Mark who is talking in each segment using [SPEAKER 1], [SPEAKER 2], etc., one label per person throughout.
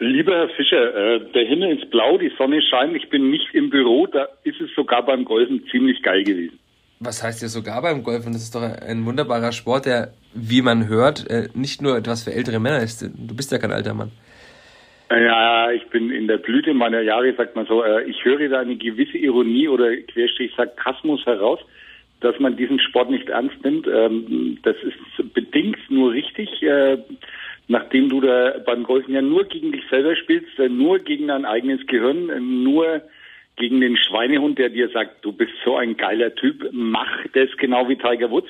[SPEAKER 1] Lieber Herr Fischer, äh, der Himmel ist blau, die Sonne scheint, ich bin nicht im Büro, da ist es sogar beim Golfen ziemlich geil gewesen.
[SPEAKER 2] Was heißt ja sogar beim Golfen? Das ist doch ein wunderbarer Sport, der, wie man hört, äh, nicht nur etwas für ältere Männer ist. Du bist ja kein alter Mann.
[SPEAKER 1] Ja, ich bin in der Blüte meiner Jahre, sagt man so. Äh, ich höre da eine gewisse Ironie oder Querstrich Sarkasmus heraus, dass man diesen Sport nicht ernst nimmt. Ähm, das ist bedingt nur richtig. Äh, nachdem du da beim Golfen ja nur gegen dich selber spielst, äh, nur gegen dein eigenes Gehirn, äh, nur gegen den Schweinehund, der dir sagt, du bist so ein geiler Typ, mach das genau wie Tiger Woods.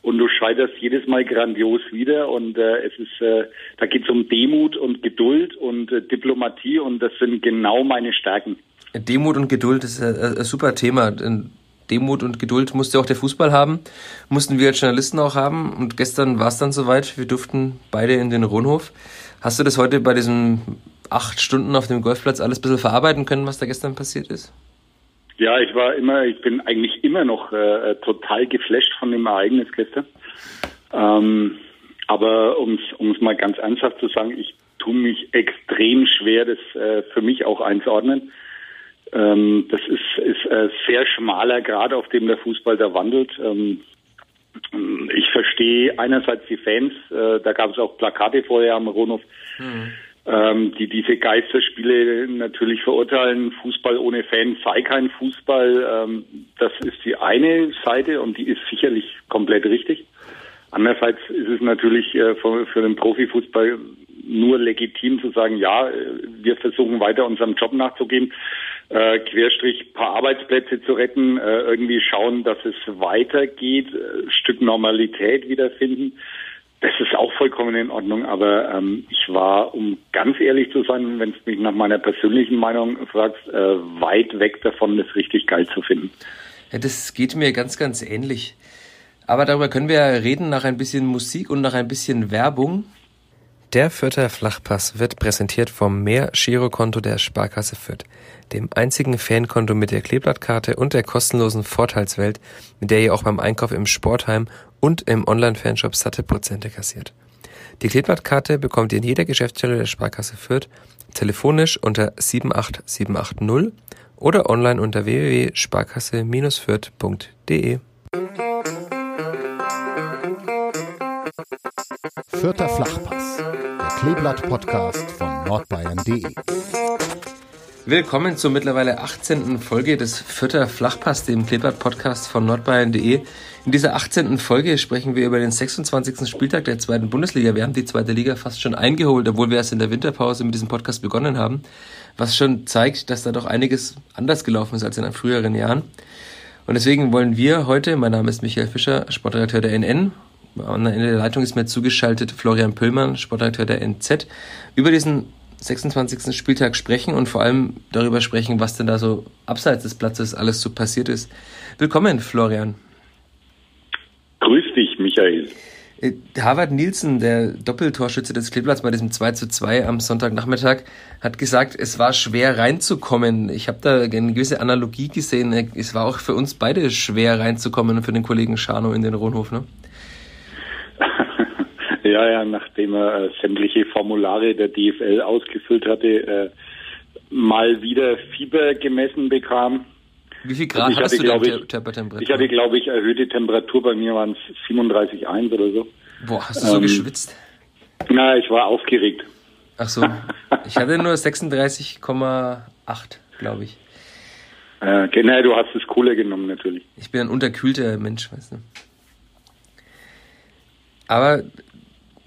[SPEAKER 1] Und du scheiterst jedes Mal grandios wieder. Und äh, es ist, äh, da geht es um Demut und Geduld und äh, Diplomatie und das sind genau meine Stärken.
[SPEAKER 2] Demut und Geduld ist ein, ein super Thema. Demut und Geduld musste auch der Fußball haben, mussten wir als Journalisten auch haben. Und gestern war es dann soweit, wir durften beide in den Rundhof. Hast du das heute bei diesen acht Stunden auf dem Golfplatz alles ein bisschen verarbeiten können, was da gestern passiert ist?
[SPEAKER 1] Ja, ich war immer, ich bin eigentlich immer noch äh, total geflasht von dem Ereignis gestern. Ähm, aber um es mal ganz ernsthaft zu sagen, ich tue mich extrem schwer, das äh, für mich auch einzuordnen. Ähm, das ist, ist äh, sehr schmaler Grad, auf dem der Fußball da wandelt. Ähm, ich verstehe einerseits die Fans, äh, da gab es auch Plakate vorher am Ronhof, mhm. ähm, die diese Geisterspiele natürlich verurteilen. Fußball ohne Fans sei kein Fußball. Ähm, das ist die eine Seite und die ist sicherlich komplett richtig. Andererseits ist es natürlich äh, für, für den Profifußball nur legitim zu sagen, ja, wir versuchen weiter unserem Job nachzugehen äh, Querstrich paar Arbeitsplätze zu retten, äh, irgendwie schauen, dass es weitergeht, äh, Stück Normalität wiederfinden. Das ist auch vollkommen in Ordnung, aber ähm, ich war, um ganz ehrlich zu sein, wenn du mich nach meiner persönlichen Meinung fragst, äh, weit weg davon, das richtig geil zu finden.
[SPEAKER 2] Ja, das geht mir ganz, ganz ähnlich. Aber darüber können wir reden nach ein bisschen Musik und nach ein bisschen Werbung. Der Fürther Flachpass wird präsentiert vom Mehr-Girokonto der Sparkasse Fürth, dem einzigen Fankonto mit der Kleeblattkarte und der kostenlosen Vorteilswelt, mit der ihr auch beim Einkauf im Sportheim und im Online-Fanshop satte Prozente kassiert. Die Kleeblattkarte bekommt ihr in jeder Geschäftsstelle der Sparkasse Fürth, telefonisch unter 78780 oder online unter www.sparkasse-fürth.de.
[SPEAKER 3] Vierter Flachpass, der Kleeblatt-Podcast von nordbayern.de.
[SPEAKER 2] Willkommen zur mittlerweile 18. Folge des Vierter Flachpass, dem Kleeblatt-Podcast von nordbayern.de. In dieser 18. Folge sprechen wir über den 26. Spieltag der zweiten Bundesliga. Wir haben die zweite Liga fast schon eingeholt, obwohl wir erst in der Winterpause mit diesem Podcast begonnen haben, was schon zeigt, dass da doch einiges anders gelaufen ist als in früheren Jahren. Und deswegen wollen wir heute, mein Name ist Michael Fischer, Sportredakteur der NN, in der Leitung ist mir zugeschaltet Florian Pöllmann, Sportredakteur der NZ, über diesen 26. Spieltag sprechen und vor allem darüber sprechen, was denn da so abseits des Platzes alles so passiert ist. Willkommen, Florian.
[SPEAKER 1] Grüß dich, Michael.
[SPEAKER 2] Äh, Harvard Nielsen, der Doppeltorschütze des Kleeblatts bei diesem 2 zu 2 am Sonntagnachmittag, hat gesagt, es war schwer reinzukommen. Ich habe da eine gewisse Analogie gesehen. Es war auch für uns beide schwer reinzukommen und für den Kollegen Schano in den Rohnhof, ne?
[SPEAKER 1] Ja, ja, nachdem er äh, sämtliche Formulare der DFL ausgefüllt hatte, äh, mal wieder Fieber gemessen bekam.
[SPEAKER 2] Wie viel Grad also
[SPEAKER 1] hatte, du denn Temperatur? Ich hatte, glaube ich, erhöhte Temperatur. Bei mir waren es 37,1 oder so.
[SPEAKER 2] Boah, hast du so ähm, geschwitzt?
[SPEAKER 1] Na, ich war aufgeregt.
[SPEAKER 2] Ach so. Ich hatte nur 36,8, glaube ich.
[SPEAKER 1] Äh, genau, du hast das Coole genommen, natürlich.
[SPEAKER 2] Ich bin ein unterkühlter Mensch, weißt du. Aber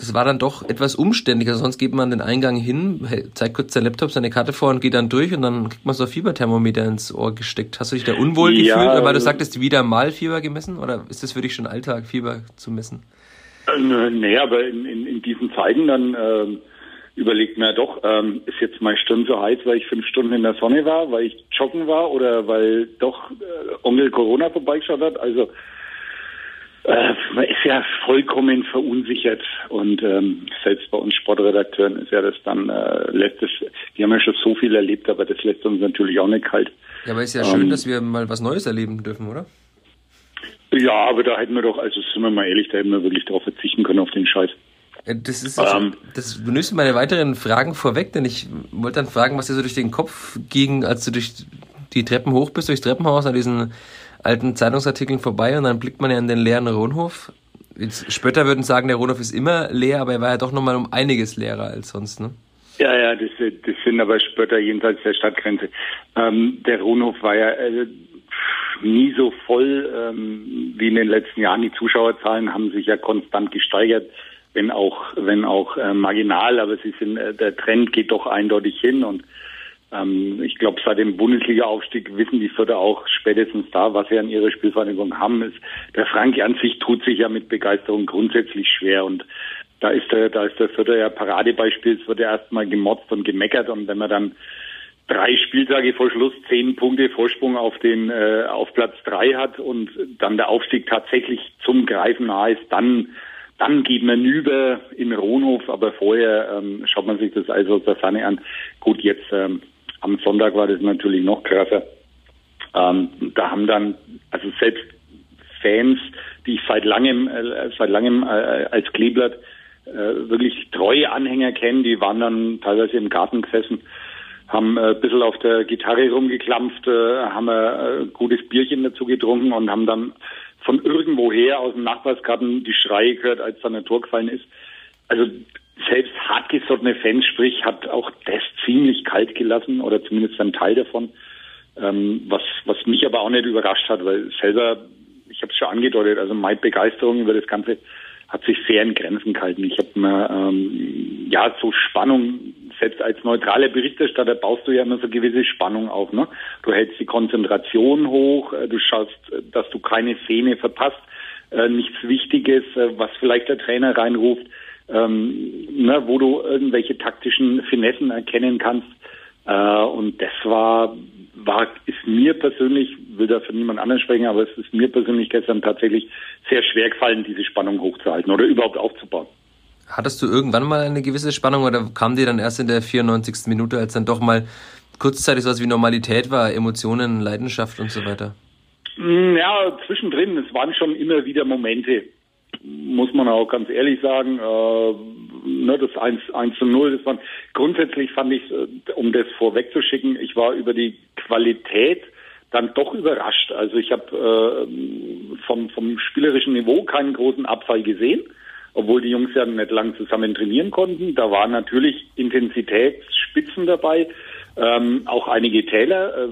[SPEAKER 2] das war dann doch etwas umständlicher. Sonst geht man den Eingang hin, zeigt kurz sein Laptop, seine Karte vor und geht dann durch und dann kriegt man so ein Fieberthermometer ins Ohr gesteckt. Hast du dich da unwohl ja, gefühlt, weil du sagtest, wieder mal Fieber gemessen? Oder ist das für dich schon Alltag, Fieber zu messen?
[SPEAKER 1] Äh, nee, aber in, in, in diesen Zeiten dann, äh, überlegt mir doch, ähm, ist jetzt meine Stunde so heiß, weil ich fünf Stunden in der Sonne war, weil ich joggen war oder weil doch äh, Onkel Corona vorbeigeschaut hat. Also äh, man ist ja vollkommen verunsichert und ähm, selbst bei uns Sportredakteuren ist ja das dann äh, lässt es, die haben ja schon so viel erlebt, aber das lässt uns natürlich auch nicht kalt.
[SPEAKER 2] Ja, aber ist ja ähm, schön, dass wir mal was Neues erleben dürfen, oder?
[SPEAKER 1] Ja, aber da hätten wir doch, also sind wir mal ehrlich, da hätten wir wirklich darauf verzichten können auf den Scheiß.
[SPEAKER 2] Das ist ähm, das benutzt meine weiteren Fragen vorweg, denn ich wollte dann fragen, was dir so durch den Kopf ging, als du durch die Treppen hoch bist, durchs Treppenhaus an diesen alten Zeitungsartikeln vorbei und dann blickt man ja in den leeren Rohnhof. Jetzt Spötter würden sagen, der Rohnhof ist immer leer, aber er war ja doch nochmal um einiges leerer als sonst, ne?
[SPEAKER 1] Ja, ja, das, das sind aber Spötter jenseits der Stadtgrenze. Ähm, der Rohnhof war ja äh, nie so voll ähm, wie in den letzten Jahren. Die Zuschauerzahlen haben sich ja konstant gesteigert, wenn auch, wenn auch äh, marginal, aber sie sind, äh, der Trend geht doch eindeutig hin und ähm, ich glaube, seit dem Bundesliga-Aufstieg wissen die Vierter auch spätestens da, was sie an ihrer Spielvereinigung haben. Ist, der Frank an sich tut sich ja mit Begeisterung grundsätzlich schwer und da ist der, da ist der Vierter ja Paradebeispiel. Es wird ja erstmal gemotzt und gemeckert und wenn man dann drei Spieltage vor Schluss zehn Punkte Vorsprung auf den äh, auf Platz drei hat und dann der Aufstieg tatsächlich zum Greifen nahe ist, dann dann geht man über in Ronhof, aber vorher ähm, schaut man sich das also aus der Ferne an. Gut, jetzt ähm, am Sonntag war das natürlich noch krasser. Ähm, da haben dann, also selbst Fans, die ich seit langem, äh, seit langem äh, als Kleeblatt äh, wirklich treue Anhänger kenne, die waren dann teilweise im Garten gesessen, haben äh, ein bisschen auf der Gitarre rumgeklampft, äh, haben ein äh, gutes Bierchen dazu getrunken und haben dann von irgendwoher aus dem Nachbarsgarten die Schreie gehört, als dann ein Tor gefallen ist. Also selbst hartgesottene Fans, sprich, hat auch das ziemlich kalt gelassen oder zumindest ein Teil davon. Ähm, was, was mich aber auch nicht überrascht hat, weil selber, ich habe es schon angedeutet, also meine Begeisterung über das Ganze hat sich sehr in Grenzen gehalten. Ich habe mir ähm, ja so Spannung, selbst als neutraler Berichterstatter baust du ja immer so gewisse Spannung auf. Ne? Du hältst die Konzentration hoch, äh, du schaust, äh, dass du keine Szene verpasst, äh, nichts Wichtiges, äh, was vielleicht der Trainer reinruft ähm, ne, wo du irgendwelche taktischen Finessen erkennen kannst. Äh, und das war, war, ist mir persönlich, will da für niemand anderen sprechen, aber es ist mir persönlich gestern tatsächlich sehr schwer gefallen, diese Spannung hochzuhalten oder überhaupt aufzubauen.
[SPEAKER 2] Hattest du irgendwann mal eine gewisse Spannung oder kam dir dann erst in der 94. Minute, als dann doch mal kurzzeitig sowas wie Normalität war, Emotionen, Leidenschaft und so weiter?
[SPEAKER 1] Hm, ja, zwischendrin, es waren schon immer wieder Momente, muss man auch ganz ehrlich sagen, äh, ne, das 1, 1 zu 0, das war, grundsätzlich fand ich, äh, um das vorwegzuschicken, ich war über die Qualität dann doch überrascht. Also ich habe äh, vom, vom spielerischen Niveau keinen großen Abfall gesehen, obwohl die Jungs ja nicht lang zusammen trainieren konnten. Da waren natürlich Intensitätsspitzen dabei, ähm, auch einige Täler. Äh,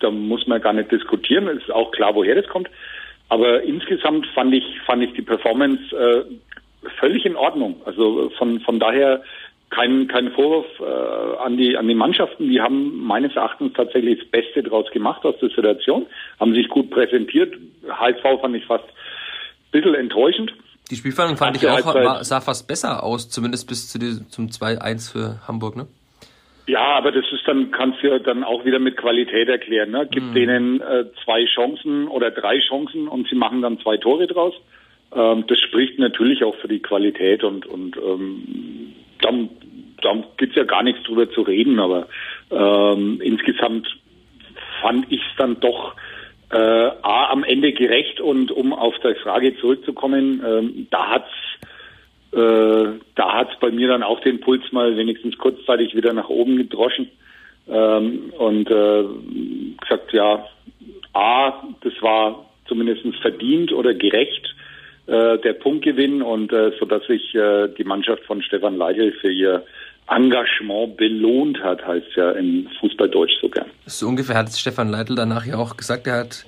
[SPEAKER 1] da muss man gar nicht diskutieren. Ist auch klar, woher das kommt. Aber insgesamt fand ich, fand ich die Performance äh, völlig in Ordnung. Also von, von daher kein, kein Vorwurf äh, an, die, an die Mannschaften. Die haben meines Erachtens tatsächlich das Beste draus gemacht aus der Situation, haben sich gut präsentiert. HSV fand ich fast ein bisschen enttäuschend.
[SPEAKER 2] Die Spielfindung fand ich auch, war, sah fast besser aus, zumindest bis zu die, zum 2-1 für Hamburg, ne?
[SPEAKER 1] Ja, aber das ist dann, kannst du ja dann auch wieder mit Qualität erklären. Ne? Gib mhm. denen äh, zwei Chancen oder drei Chancen und sie machen dann zwei Tore draus. Ähm, das spricht natürlich auch für die Qualität und, und ähm, dann, dann gibt's ja gar nichts drüber zu reden, aber ähm, insgesamt fand ich es dann doch äh, A, am Ende gerecht und um auf die Frage zurückzukommen, ähm, da hat's äh, da hat es bei mir dann auch den Puls mal wenigstens kurzzeitig wieder nach oben gedroschen. Ähm, und äh, gesagt, ja, A, das war zumindest verdient oder gerecht, äh, der Punktgewinn und äh, so dass sich äh, die Mannschaft von Stefan Leitl für ihr Engagement belohnt hat, heißt ja in Fußballdeutsch sogar.
[SPEAKER 2] So ungefähr hat Stefan Leitl danach ja auch gesagt, er hat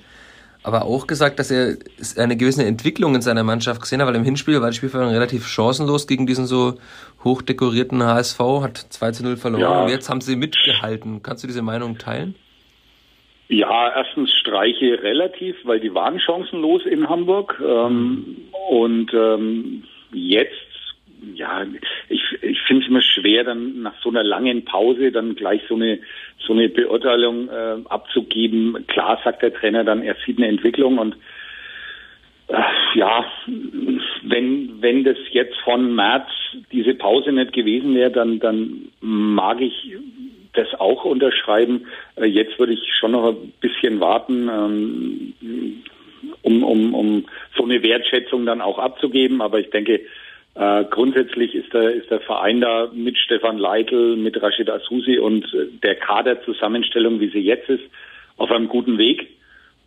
[SPEAKER 2] aber auch gesagt, dass er eine gewisse Entwicklung in seiner Mannschaft gesehen hat, weil im Hinspiel war die Spielverhandlung relativ chancenlos gegen diesen so hochdekorierten HSV, hat 2 zu 0 verloren ja. und jetzt haben sie mitgehalten. Kannst du diese Meinung teilen?
[SPEAKER 1] Ja, erstens Streiche relativ, weil die waren chancenlos in Hamburg. Ähm, und ähm, jetzt ja, ich, ich finde es immer schwer, dann nach so einer langen Pause dann gleich so eine so eine Beurteilung äh, abzugeben. Klar sagt der Trainer dann, er sieht eine Entwicklung und äh, ja, wenn wenn das jetzt von März diese Pause nicht gewesen wäre, dann dann mag ich das auch unterschreiben. Äh, jetzt würde ich schon noch ein bisschen warten. Ähm, um, um, um so eine Wertschätzung dann auch abzugeben. Aber ich denke, äh, grundsätzlich ist der, ist der Verein da mit Stefan Leitl, mit Rashid Asusi und der Kaderzusammenstellung, wie sie jetzt ist, auf einem guten Weg.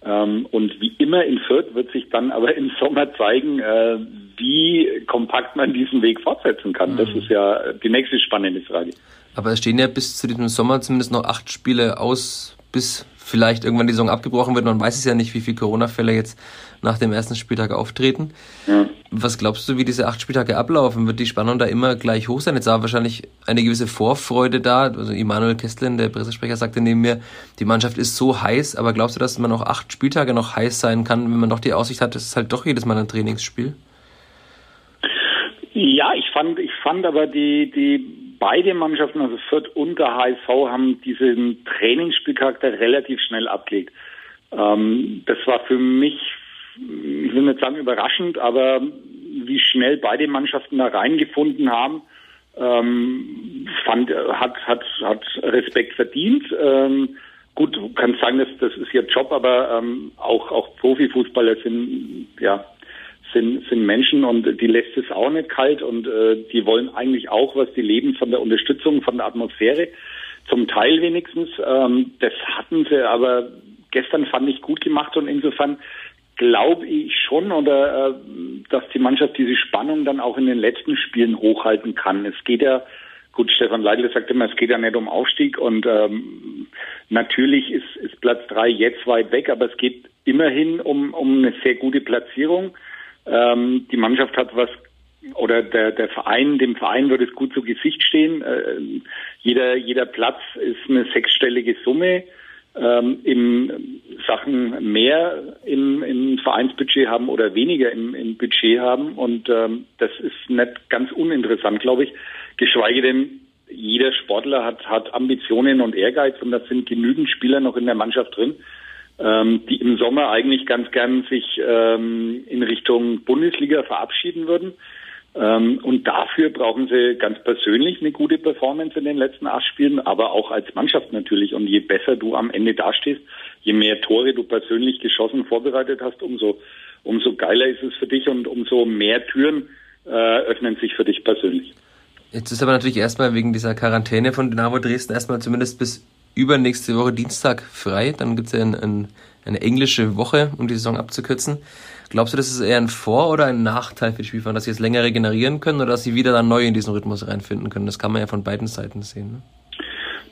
[SPEAKER 1] Ähm, und wie immer in Fürth wird sich dann aber im Sommer zeigen, äh, wie kompakt man diesen Weg fortsetzen kann. Mhm. Das ist ja die nächste spannende Frage.
[SPEAKER 2] Aber es stehen ja bis zu diesem Sommer zumindest noch acht Spiele aus, bis vielleicht irgendwann die Saison abgebrochen wird. Man weiß es ja nicht, wie viele Corona-Fälle jetzt nach dem ersten Spieltag auftreten. Ja. Was glaubst du, wie diese acht Spieltage ablaufen? Wird die Spannung da immer gleich hoch sein? Jetzt war wahrscheinlich eine gewisse Vorfreude da. Also Immanuel Kestlin, der Pressesprecher, sagte neben mir, die Mannschaft ist so heiß, aber glaubst du, dass man auch acht Spieltage noch heiß sein kann, wenn man doch die Aussicht hat, es ist halt doch jedes Mal ein Trainingsspiel?
[SPEAKER 1] Ja, ich fand, ich fand aber die, die beide Mannschaften, also Fürth und der HSV, haben diesen Trainingsspielcharakter relativ schnell abgelegt. Ähm, das war für mich, ich will nicht sagen überraschend, aber wie schnell beide Mannschaften da reingefunden haben, ähm, fand, hat, hat, hat Respekt verdient. Ähm, gut, du kannst sagen, das, das ist ihr Job, aber ähm, auch, auch Profifußballer sind, ja, sind, sind Menschen und die lässt es auch nicht kalt und äh, die wollen eigentlich auch was, die leben von der Unterstützung, von der Atmosphäre, zum Teil wenigstens. Ähm, das hatten sie aber gestern fand ich gut gemacht und insofern glaube ich schon oder äh, dass die Mannschaft diese Spannung dann auch in den letzten Spielen hochhalten kann. Es geht ja Gut, Stefan Leitl sagt immer, es geht ja nicht um Aufstieg und ähm, natürlich ist, ist Platz drei jetzt weit weg, aber es geht immerhin um, um eine sehr gute Platzierung. Ähm, die Mannschaft hat was oder der, der Verein, dem Verein wird es gut zu Gesicht stehen. Äh, jeder, jeder Platz ist eine sechsstellige Summe. Ähm, in Sachen mehr im, im Vereinsbudget haben oder weniger im, im Budget haben. Und ähm, das ist nicht ganz uninteressant, glaube ich. Geschweige denn, jeder Sportler hat, hat Ambitionen und Ehrgeiz und da sind genügend Spieler noch in der Mannschaft drin, ähm, die im Sommer eigentlich ganz gern sich ähm, in Richtung Bundesliga verabschieden würden. Ähm, und dafür brauchen sie ganz persönlich eine gute Performance in den letzten acht Spielen, aber auch als Mannschaft natürlich. Und je besser du am Ende dastehst, je mehr Tore du persönlich geschossen vorbereitet hast, umso, umso geiler ist es für dich und umso mehr Türen äh, öffnen sich für dich persönlich.
[SPEAKER 2] Jetzt ist aber natürlich erstmal wegen dieser Quarantäne von Dynamo Dresden erstmal zumindest bis übernächste Woche Dienstag frei. Dann gibt es ja ein, ein, eine englische Woche, um die Saison abzukürzen. Glaubst du, das ist eher ein Vor- oder ein Nachteil für die Spielfahrer, dass sie jetzt länger regenerieren können oder dass sie wieder dann neu in diesen Rhythmus reinfinden können? Das kann man ja von beiden Seiten sehen. Ne?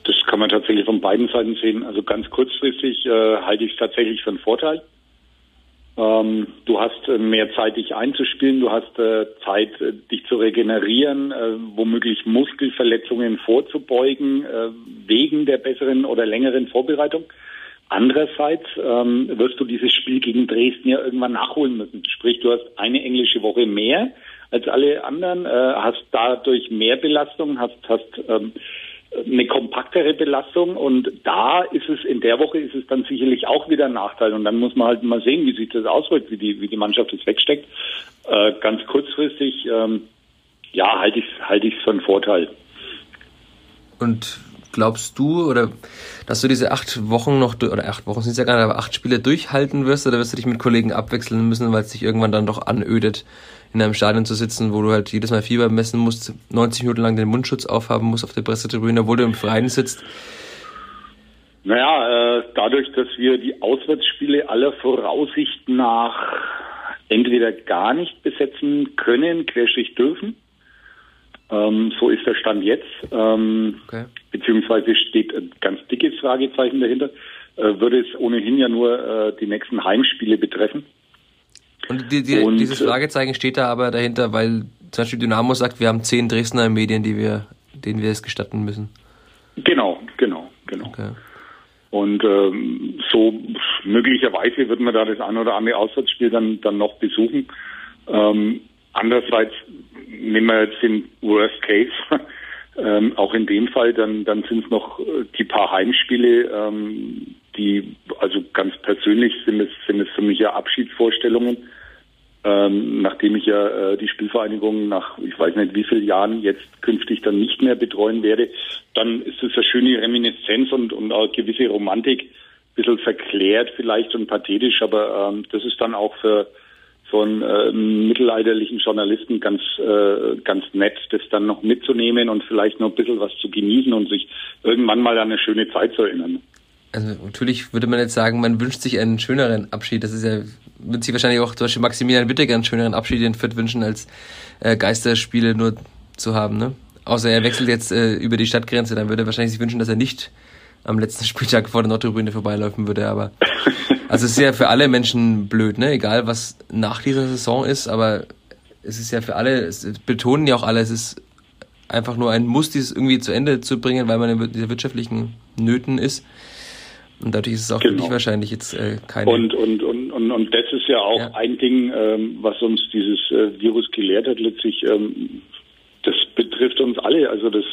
[SPEAKER 1] Das kann man tatsächlich von beiden Seiten sehen. Also ganz kurzfristig äh, halte ich es tatsächlich für einen Vorteil. Ähm, du hast äh, mehr Zeit, dich einzuspielen, du hast äh, Zeit, äh, dich zu regenerieren, äh, womöglich Muskelverletzungen vorzubeugen, äh, wegen der besseren oder längeren Vorbereitung. Andererseits ähm, wirst du dieses Spiel gegen Dresden ja irgendwann nachholen müssen. Sprich, du hast eine englische Woche mehr als alle anderen, äh, hast dadurch mehr Belastung, hast, hast ähm, eine kompaktere Belastung und da ist es, in der Woche ist es dann sicherlich auch wieder ein Nachteil und dann muss man halt mal sehen, wie sich das auswirkt, wie die, wie die Mannschaft das wegsteckt. Äh, ganz kurzfristig, ähm, ja, halte ich halte ich für einen Vorteil.
[SPEAKER 2] Und glaubst du oder dass du diese acht Wochen noch oder acht Wochen sind ja gar nicht, aber acht Spiele durchhalten wirst oder wirst du dich mit Kollegen abwechseln müssen, weil es dich irgendwann dann doch anödet? in einem Stadion zu sitzen, wo du halt jedes Mal Fieber messen musst, 90 Minuten lang den Mundschutz aufhaben musst auf der Pressetribüne, obwohl du im Freien sitzt?
[SPEAKER 1] Naja, äh, dadurch, dass wir die Auswärtsspiele aller Voraussicht nach entweder gar nicht besetzen können, querstrich dürfen. Ähm, so ist der Stand jetzt. Ähm, okay. Beziehungsweise steht ein ganz dickes Fragezeichen dahinter. Äh, würde es ohnehin ja nur äh, die nächsten Heimspiele betreffen.
[SPEAKER 2] Und, die, die, und dieses Fragezeichen steht da aber dahinter, weil zum Beispiel Dynamo sagt, wir haben zehn Dresdner Medien, die wir, denen wir es gestatten müssen.
[SPEAKER 1] Genau, genau, genau. Okay. Und ähm, so möglicherweise wird man da das ein oder andere Auswärtsspiel dann, dann noch besuchen. Ähm, andererseits nehmen wir jetzt den Worst Case, ähm, auch in dem Fall, dann, dann sind es noch äh, die paar Heimspiele, ähm, die, also ganz persönlich sind es, sind es für mich ja Abschiedsvorstellungen. Ähm, nachdem ich ja äh, die Spielvereinigung nach, ich weiß nicht wie vielen Jahren jetzt künftig dann nicht mehr betreuen werde, dann ist es eine schöne Reminiszenz und, und auch gewisse Romantik, ein bisschen verklärt vielleicht und pathetisch, aber ähm, das ist dann auch für so einen äh, mittelalterlichen Journalisten ganz, äh, ganz nett, das dann noch mitzunehmen und vielleicht noch ein bisschen was zu genießen und sich irgendwann mal an eine schöne Zeit zu erinnern
[SPEAKER 2] also natürlich würde man jetzt sagen, man wünscht sich einen schöneren Abschied. Das ist ja, wird sich wahrscheinlich auch zum Beispiel Maximilian Wittig einen schöneren Abschied in Fürth wünschen, als äh, Geisterspiele nur zu haben. Ne? Außer er wechselt jetzt äh, über die Stadtgrenze, dann würde er wahrscheinlich sich wünschen, dass er nicht am letzten Spieltag vor der Nordtribüne vorbeilaufen würde. Aber also es ist ja für alle Menschen blöd, ne? Egal was nach dieser Saison ist, aber es ist ja für alle, es betonen ja auch alle, es ist einfach nur ein Muss, dieses irgendwie zu Ende zu bringen, weil man in dieser wirtschaftlichen Nöten ist. Und dadurch ist es auch genau. für dich wahrscheinlich jetzt äh, keine.
[SPEAKER 1] Und, und, und, und, und das ist ja auch ja. ein Ding, ähm, was uns dieses äh, Virus gelehrt hat, letztlich. Ähm, das betrifft uns alle. Also das,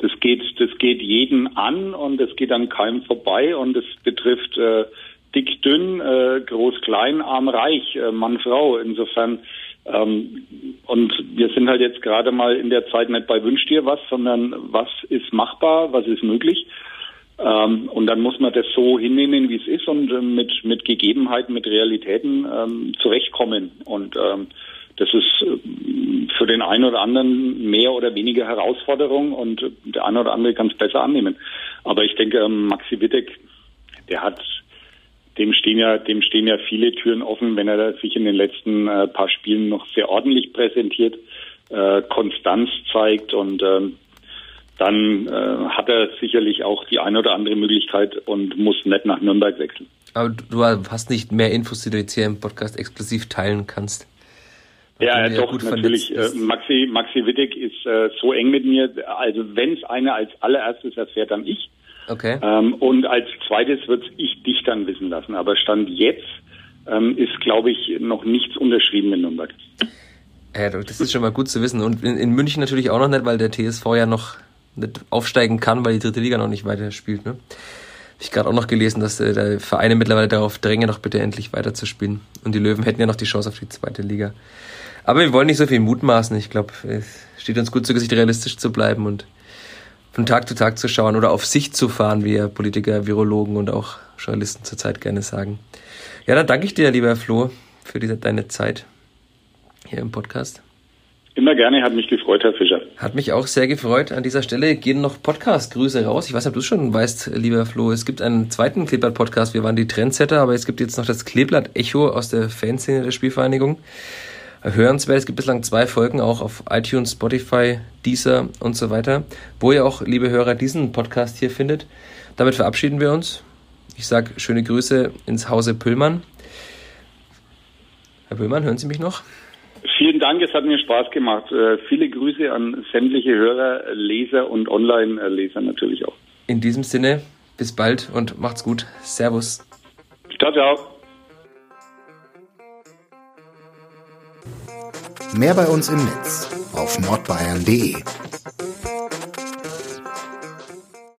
[SPEAKER 1] das geht, das geht jeden an und es geht an keinem vorbei und es betrifft äh, dick, dünn, äh, groß, klein, arm, reich, äh, Mann, Frau. Insofern ähm, und wir sind halt jetzt gerade mal in der Zeit nicht bei Wünsch dir was, sondern was ist machbar, was ist möglich. Ähm, und dann muss man das so hinnehmen, wie es ist und äh, mit, mit Gegebenheiten, mit Realitäten ähm, zurechtkommen. Und ähm, das ist äh, für den einen oder anderen mehr oder weniger Herausforderung und der eine oder andere kann es besser annehmen. Aber ich denke, ähm, Maxi Wittek, der hat, dem stehen ja, dem stehen ja viele Türen offen, wenn er sich in den letzten äh, paar Spielen noch sehr ordentlich präsentiert, äh, Konstanz zeigt und ähm, dann äh, hat er sicherlich auch die eine oder andere Möglichkeit und muss nicht nach Nürnberg wechseln.
[SPEAKER 2] Aber du hast nicht mehr Infos, die du jetzt hier im Podcast exklusiv teilen kannst.
[SPEAKER 1] Ja, ja doch, natürlich. Äh, Maxi, Maxi Wittig ist äh, so eng mit mir. Also wenn es einer als allererstes erfährt, dann ich.
[SPEAKER 2] Okay.
[SPEAKER 1] Ähm, und als zweites wird ich dich dann wissen lassen. Aber Stand jetzt ähm, ist, glaube ich, noch nichts unterschrieben in Nürnberg.
[SPEAKER 2] Ja, das ist schon mal gut zu wissen. Und in, in München natürlich auch noch nicht, weil der TSV ja noch nicht aufsteigen kann, weil die dritte Liga noch nicht weiter spielt. Ne? Habe ich gerade auch noch gelesen, dass äh, der Vereine mittlerweile darauf drängen, noch bitte endlich weiterzuspielen. Und die Löwen hätten ja noch die Chance auf die zweite Liga. Aber wir wollen nicht so viel mutmaßen. Ich glaube, es steht uns gut zu Gesicht, realistisch zu bleiben und von Tag zu Tag zu schauen oder auf Sicht zu fahren, wie ja Politiker, Virologen und auch Journalisten zurzeit gerne sagen. Ja, dann danke ich dir, lieber Flo, für diese, deine Zeit hier im Podcast.
[SPEAKER 1] Immer gerne, hat mich gefreut, Herr Fischer.
[SPEAKER 2] Hat mich auch sehr gefreut. An dieser Stelle gehen noch Podcast-Grüße raus. Ich weiß nicht, ob du es schon weißt, lieber Flo. Es gibt einen zweiten Kleeblatt-Podcast. Wir waren die Trendsetter, aber es gibt jetzt noch das Kleeblatt-Echo aus der Fanszene der Spielvereinigung. Hörenswert. Es gibt bislang zwei Folgen auch auf iTunes, Spotify, Deezer und so weiter, wo ihr auch, liebe Hörer, diesen Podcast hier findet. Damit verabschieden wir uns. Ich sage schöne Grüße ins Hause Püllmann. Herr Püllmann, hören Sie mich noch?
[SPEAKER 1] Vielen Dank, es hat mir Spaß gemacht. Äh, viele Grüße an sämtliche Hörer, Leser und Online-Leser natürlich auch.
[SPEAKER 2] In diesem Sinne, bis bald und macht's gut. Servus.
[SPEAKER 1] Ciao, ciao.
[SPEAKER 3] Mehr bei uns im Netz auf nordbayern.de